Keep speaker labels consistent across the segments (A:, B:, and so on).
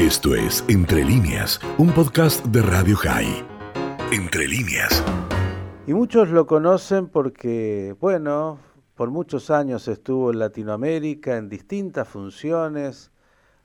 A: Esto es Entre líneas, un podcast de Radio High. Entre líneas.
B: Y muchos lo conocen porque, bueno, por muchos años estuvo en Latinoamérica en distintas funciones,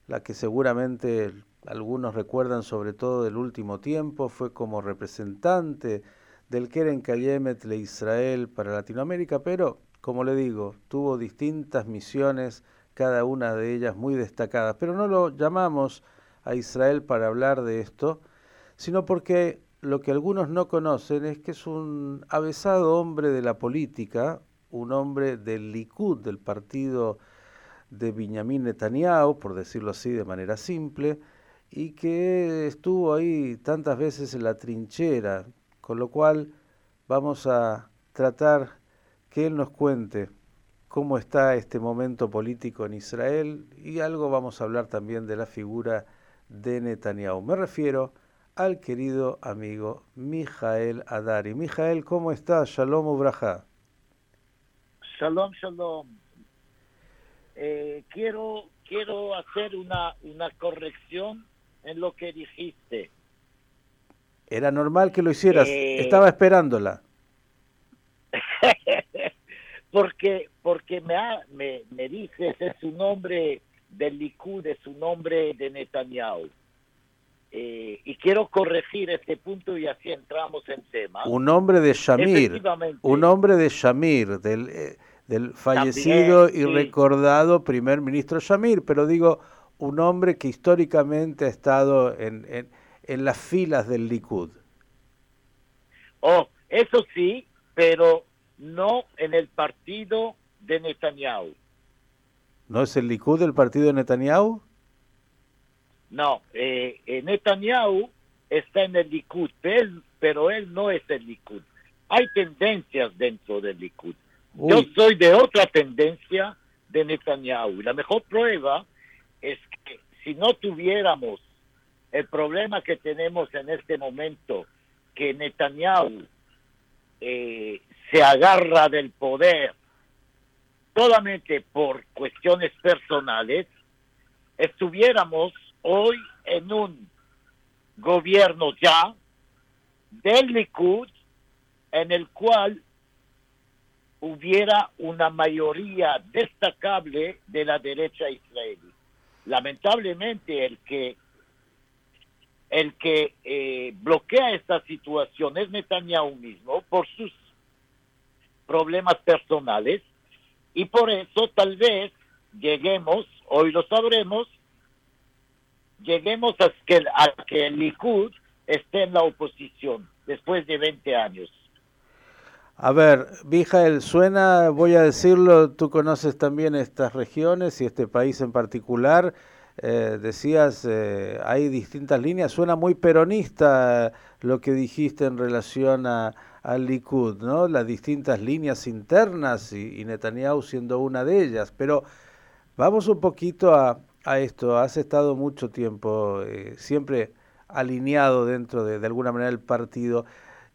B: la que seguramente algunos recuerdan sobre todo del último tiempo, fue como representante del Keren Kayemet Israel para Latinoamérica, pero, como le digo, tuvo distintas misiones, cada una de ellas muy destacadas, pero no lo llamamos a Israel para hablar de esto, sino porque lo que algunos no conocen es que es un avesado hombre de la política, un hombre del Likud, del partido de Benjamin Netanyahu, por decirlo así de manera simple, y que estuvo ahí tantas veces en la trinchera, con lo cual vamos a tratar que él nos cuente cómo está este momento político en Israel y algo vamos a hablar también de la figura de Netanyahu. Me refiero al querido amigo Mijael Adari. Mijael, ¿cómo estás? Shalom Ubraja.
C: Shalom, shalom. Eh, quiero, quiero hacer una, una corrección en lo que dijiste.
B: Era normal que lo hicieras. Eh, Estaba esperándola.
C: porque porque me, me, me dices es un nombre del Likud, es un nombre de Netanyahu. Eh, y quiero corregir este punto y así entramos en tema.
B: Un nombre de Shamir, un nombre de Shamir, del, eh, del fallecido y recordado primer ministro Shamir, pero digo, un hombre que históricamente ha estado en, en, en las filas del Likud.
C: Oh, eso sí, pero no en el partido de Netanyahu.
B: ¿No es el Likud el partido de Netanyahu?
C: No, eh, eh, Netanyahu está en el Likud, pero él no es el Likud. Hay tendencias dentro del Likud. Yo soy de otra tendencia de Netanyahu. La mejor prueba es que si no tuviéramos el problema que tenemos en este momento, que Netanyahu eh, se agarra del poder solamente por cuestiones personales, estuviéramos hoy en un gobierno ya del Likud en el cual hubiera una mayoría destacable de la derecha israelí. Lamentablemente el que el que eh, bloquea esta situación es Netanyahu mismo por sus problemas personales y por eso tal vez lleguemos, hoy lo sabremos, lleguemos a que, el Likud esté en la oposición después de 20 años.
B: A ver, Mijael, suena, voy a decirlo, tú conoces también estas regiones y este país en particular. Eh, decías, eh, hay distintas líneas, suena muy peronista lo que dijiste en relación a, al Likud, ¿no? Las distintas líneas internas y, Netanyahu siendo una de ellas. Pero vamos un poquito a, esto. Has estado mucho tiempo eh, siempre alineado dentro de, alguna manera el partido.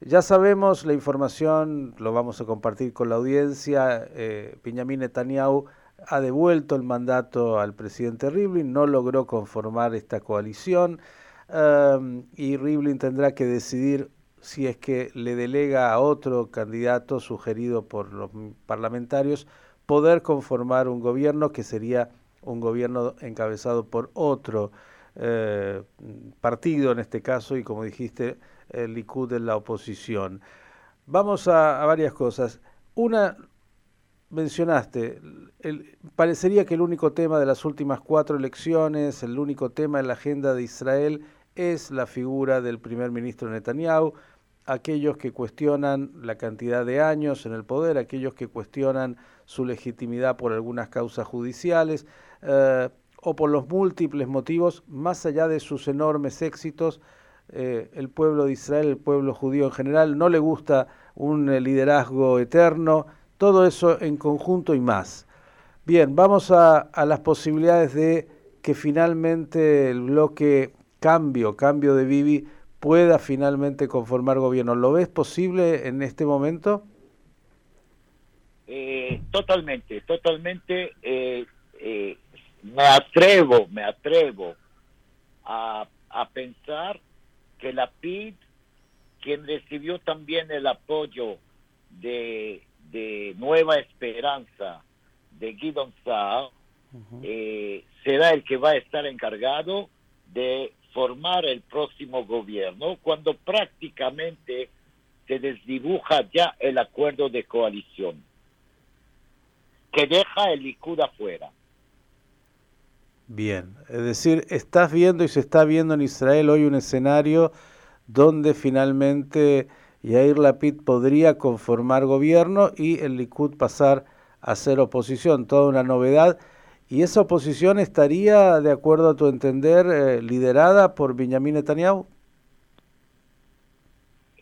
B: Ya sabemos la información, lo vamos a compartir con la audiencia. Eh, Benjamin Netanyahu ha devuelto el mandato al presidente Rivlin, no logró conformar esta coalición um, y Rivlin tendrá que decidir si es que le delega a otro candidato sugerido por los parlamentarios poder conformar un gobierno que sería un gobierno encabezado por otro eh, partido en este caso y como dijiste el Likud en la oposición. Vamos a, varias cosas. Una, mencionaste, parecería que el único tema de las últimas cuatro elecciones, el único tema en la agenda de Israel es la figura del primer ministro Netanyahu, aquellos que cuestionan la cantidad de años en el poder, aquellos que cuestionan su legitimidad por algunas causas judiciales eh, o por los múltiples motivos, más allá de sus enormes éxitos, eh, el pueblo de Israel, el pueblo judío en general, no le gusta un eh, liderazgo eterno, todo eso en conjunto y más. Bien, vamos a, a las posibilidades de que finalmente el bloque cambio, cambio de Bibi, pueda finalmente conformar gobierno. ¿Lo ves posible en este momento?
C: Eh, totalmente, totalmente. Eh, eh, me atrevo, me atrevo a, a pensar que la PID, quien recibió también el apoyo de, de Nueva Esperanza de Guidon Saar, eh, será el que va a estar encargado de formar el próximo gobierno cuando prácticamente se desdibuja ya el acuerdo de coalición que deja el Likud afuera.
B: Bien, es decir, estás viendo y se está viendo en Israel hoy un escenario donde finalmente Yair Lapid podría conformar gobierno y el Likud pasar a ser oposición, toda una novedad. ¿Y esa oposición estaría, de acuerdo a tu entender, eh, liderada por Benjamin Netanyahu?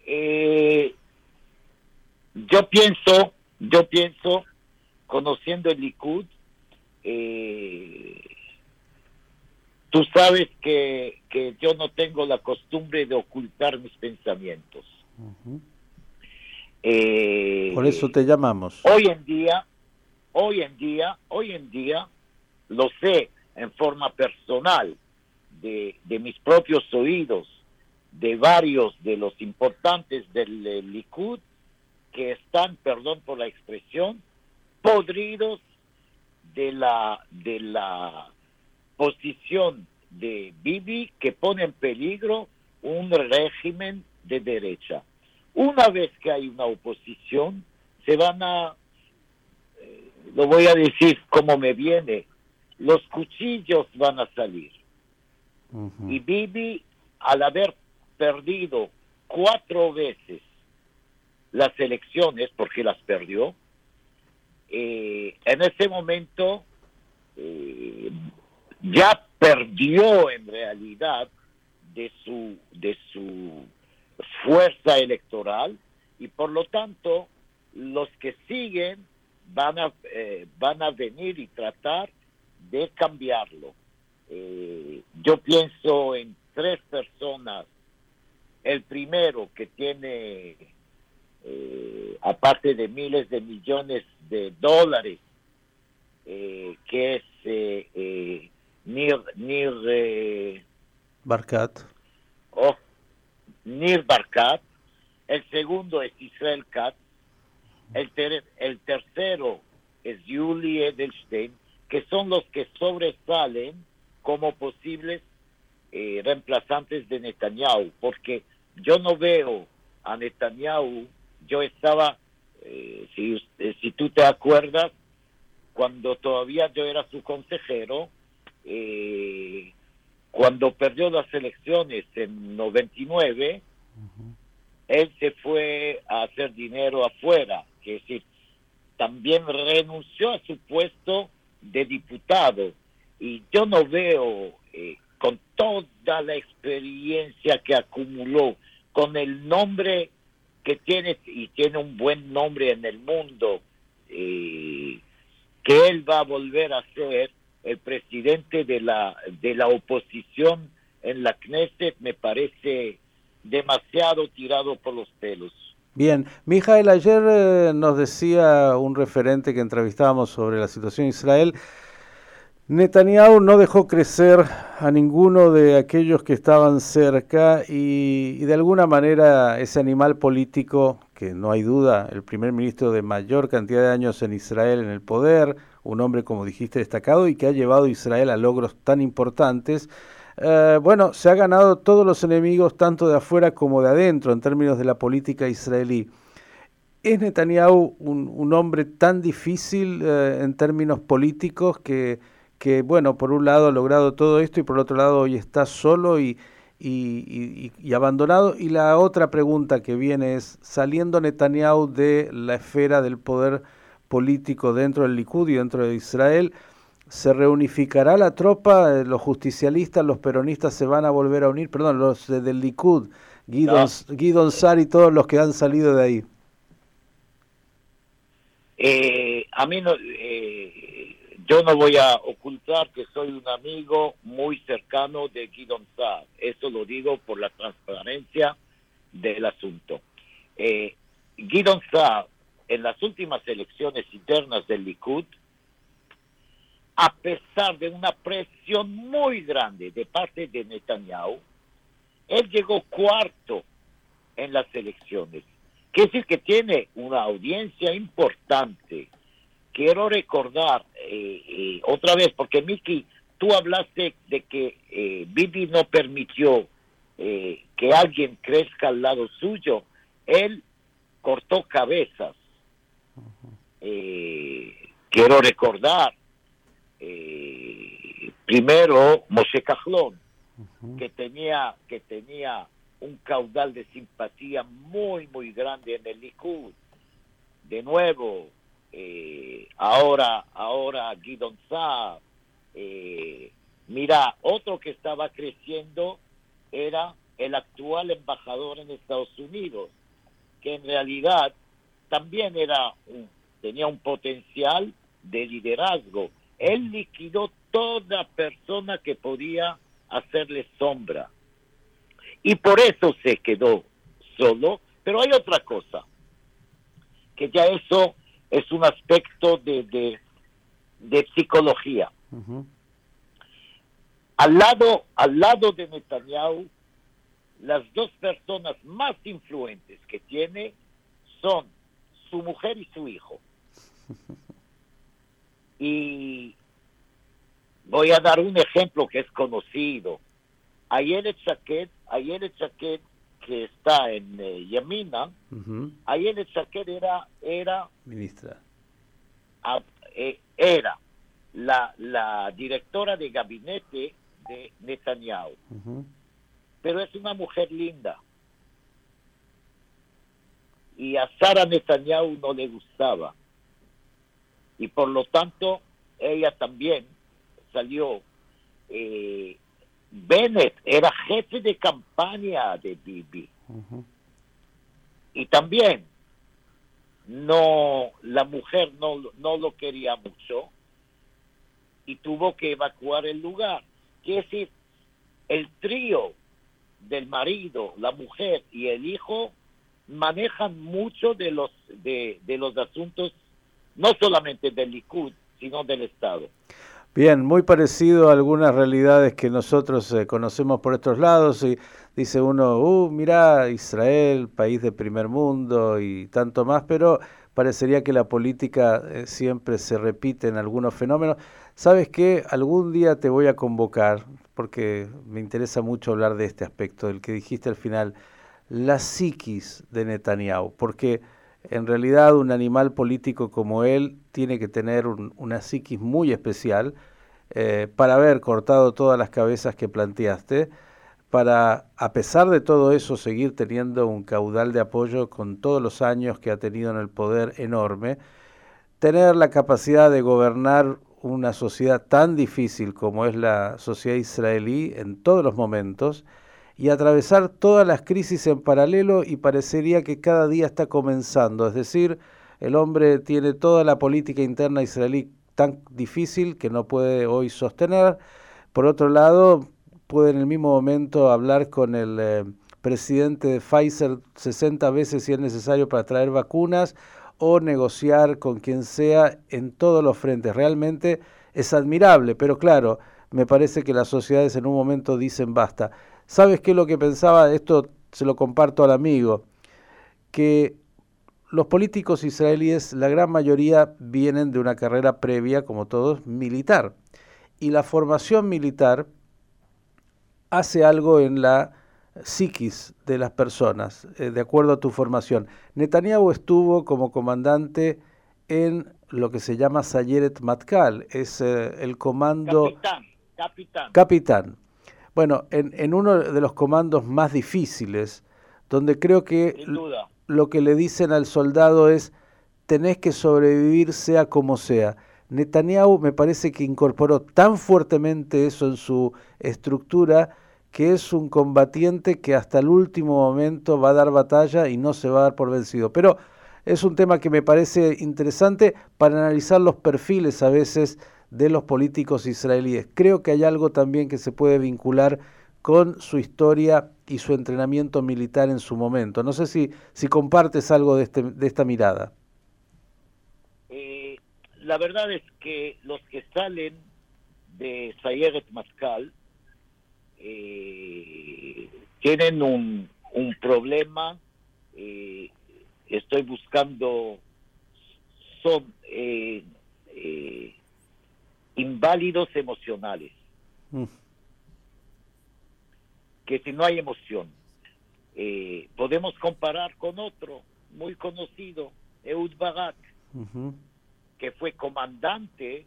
C: Eh, yo pienso, yo pienso, conociendo el Likud, eh, tú sabes que, que yo no tengo la costumbre de ocultar mis pensamientos.
B: Por eso te llamamos.
C: Hoy en día, hoy en día, hoy en día, lo sé en forma personal, de, de mis propios oídos, de varios de los importantes del Likud, que están, perdón por la expresión, podridos de la, de la posición de Bibi que pone en peligro un régimen de derecha. Una vez que hay una oposición, se van a, eh, lo voy a decir como me viene, los cuchillos van a salir. Y Bibi, al haber perdido cuatro veces las elecciones, porque las perdió, eh, en ese momento eh, ya perdió en realidad de su, de su fuerza electoral y por lo tanto los que siguen van a, eh, van a venir y tratar de cambiarlo. Eh, yo pienso en tres personas. El primero que tiene, eh, aparte de miles de millones de dólares, eh, que es Nir, Nir
B: Barkat.
C: Oh, Nir Barkat. El segundo es Israel Katz. El, el tercero es Yuli Edelstein que son los que sobresalen como posibles eh, reemplazantes de Netanyahu, porque yo no veo a Netanyahu, yo estaba, eh, si, eh, si tú te acuerdas, cuando todavía yo era su consejero, cuando perdió las elecciones en 99, él se fue a hacer dinero afuera, que es decir, también renunció a su puesto de diputado y yo no veo eh, con toda la experiencia que acumuló, con el nombre que tiene y tiene un buen nombre en el mundo, eh, que él va a volver a ser el presidente de la de la oposición en la Knesset me parece demasiado tirado por los pelos.
B: Bien, Mijael, ayer eh, nos decía un referente que entrevistábamos sobre la situación en Israel, Netanyahu no dejó crecer a ninguno de aquellos que estaban cerca y, de alguna manera ese animal político, que no hay duda, el primer ministro de mayor cantidad de años en Israel en el poder, un hombre como dijiste destacado y que ha llevado a Israel a logros tan importantes, eh, bueno, se ha ganado todos los enemigos, tanto de afuera como de adentro, en términos de la política israelí. ¿Es Netanyahu un, hombre tan difícil eh, en términos políticos que, bueno, por un lado ha logrado todo esto y por otro lado hoy está solo y, y, y, abandonado? Y la otra pregunta que viene es, saliendo Netanyahu de la esfera del poder político dentro del Likud y dentro de Israel, se reunificará la tropa, eh, los justicialistas, los peronistas se van a volver a unir, perdón, los del Likud, Guido Sar y todos los que han salido de ahí.
C: Eh, a mí no, eh, yo no voy a ocultar que soy un amigo muy cercano de Guido Sar, eso lo digo por la transparencia del asunto. Eh, Guido Sar, en las últimas elecciones internas del Likud, a pesar de una presión muy grande de parte de Netanyahu, él llegó cuarto en las elecciones. Quiere decir que tiene una audiencia importante. Quiero recordar eh, eh, otra vez, porque Miki, tú hablaste de que eh, Bibi no permitió eh, que alguien crezca al lado suyo. Él cortó cabezas. quiero recordar primero Moshe Cajlón, que tenía que tenía un caudal de simpatía muy muy grande en el Likud. De nuevo, eh, ahora ahora Guidon Saab. Eh, mira, otro que estaba creciendo era el actual embajador en Estados Unidos, que en realidad también era tenía un potencial de liderazgo. Él liquidó toda persona que podía hacerle sombra. Y por eso se quedó solo. Pero hay otra cosa, que ya eso es un aspecto de, de, psicología. Al lado, al lado de Netanyahu, las dos personas más influentes que tiene son su mujer y su hijo. Y voy a dar un ejemplo que es conocido. Ayelet Shaked, Ayelet Shaked que está en eh, Yamina, Ayelet Shaked era, era
B: ministra.
C: Eh, era la, la directora de gabinete de Netanyahu. Pero es una mujer linda. Y a Sara Netanyahu no le gustaba. Y por lo tanto, ella también salió. Eh, Bennett era jefe de campaña de Bibi. Y también no la mujer no, no lo quería mucho y tuvo que evacuar el lugar. Quiere decir, el trío del marido, la mujer y el hijo manejan mucho de los de, de los asuntos no solamente del Likud, sino del Estado.
B: Bien, muy parecido a algunas realidades que nosotros eh, conocemos por estos lados y dice uno, uh, mira, Israel, país de primer mundo y tanto más, pero parecería que la política eh, siempre se repite en algunos fenómenos. ¿Sabes qué? Algún día te voy a convocar, porque me interesa mucho hablar de este aspecto, del que dijiste al final, la psiquis de Netanyahu, porque en realidad un animal político como él tiene que tener una psiquis muy especial eh, para haber cortado todas las cabezas que planteaste, para, a pesar de todo eso, seguir teniendo un caudal de apoyo con todos los años que ha tenido en el poder enorme, tener la capacidad de gobernar una sociedad tan difícil como es la sociedad israelí en todos los momentos, y atravesar todas las crisis en paralelo y parecería que cada día está comenzando. Es decir, el hombre tiene toda la política interna israelí tan difícil que no puede hoy sostener. Por otro lado, puede en el mismo momento hablar con el eh, presidente de Pfizer 60 veces si es necesario para traer vacunas o negociar con quien sea en todos los frentes. Realmente es admirable, pero claro, me parece que las sociedades en un momento dicen basta. ¿Sabes qué es lo que pensaba? Esto se lo comparto al amigo, que los políticos israelíes, la gran mayoría vienen de una carrera previa, como todos, militar. Y la formación militar hace algo en la psiquis de las personas, eh, de acuerdo a tu formación. Netanyahu estuvo como comandante en lo que se llama Sayeret Matkal, es eh, el comando...
C: Capitán, capitán.
B: Capitán. Bueno, en, uno de los comandos más difíciles, donde creo que lo que le dicen al soldado es, tenés que sobrevivir sea como sea. Netanyahu me parece que incorporó tan fuertemente eso en su estructura que es un combatiente que hasta el último momento va a dar batalla y no se va a dar por vencido. Pero es un tema que me parece interesante para analizar los perfiles a veces de los políticos israelíes. Creo que hay algo también que se puede vincular con su historia y su entrenamiento militar en su momento. No sé si, si compartes algo de, este, de esta mirada.
C: Eh, la verdad es que los que salen de Sayeret Mascal eh, tienen un, un problema. Eh, estoy buscando son eh, inválidos emocionales. Mm. Que si no hay emoción, podemos comparar con otro muy conocido, Eud Barak, que fue comandante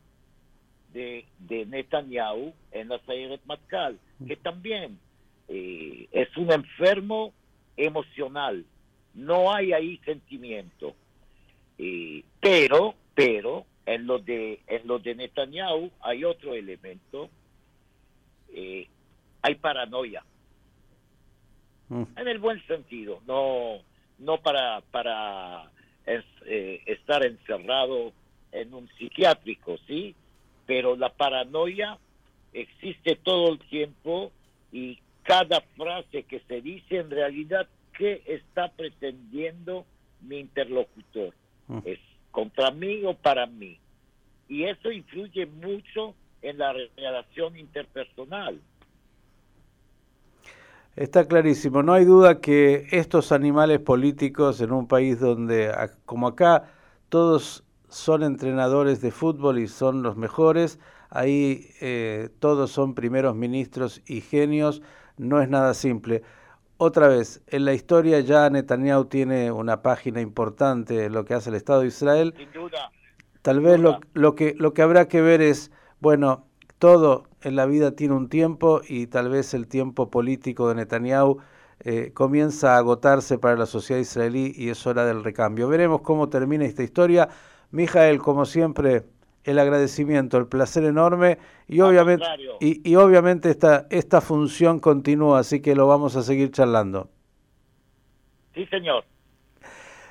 C: de, de Netanyahu en la Sayeret Matkal, que también eh, es un enfermo emocional. No hay ahí sentimiento. Eh, pero, pero, en lo de, en lo de Netanyahu hay otro elemento. Eh, hay paranoia. Mm. En el buen sentido, no, no para, para estar encerrado en un psiquiátrico, ¿sí? Pero la paranoia existe todo el tiempo y cada frase que se dice en realidad qué está pretendiendo mi interlocutor. Mm. ¿Es contra mí o para mí? Y eso influye mucho en la relación interpersonal.
B: Está clarísimo, no hay duda que estos animales políticos en un país donde, como acá, todos son entrenadores de fútbol y son los mejores, ahí eh, todos son primeros ministros y genios, no es nada simple. Otra vez, en la historia ya Netanyahu tiene una página importante en lo que hace el Estado de Israel.
C: Sin duda.
B: Tal vez lo, lo, que, lo que habrá que ver es, bueno, todo en la vida tiene un tiempo y tal vez el tiempo político de Netanyahu eh, comienza a agotarse para la sociedad israelí y es hora del recambio. Veremos cómo termina esta historia. Mijael, como siempre, el agradecimiento, el placer enorme y obviamente, y, obviamente esta, esta función continúa, así que lo vamos a seguir charlando.
C: Sí, señor.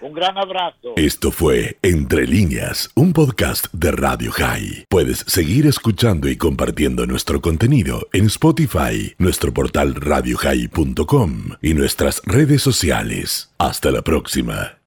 C: Un gran abrazo.
A: Esto fue Entre líneas, un podcast de Radio High. Puedes seguir escuchando y compartiendo nuestro contenido en Spotify, nuestro portal radiohigh.com y nuestras redes sociales. Hasta la próxima.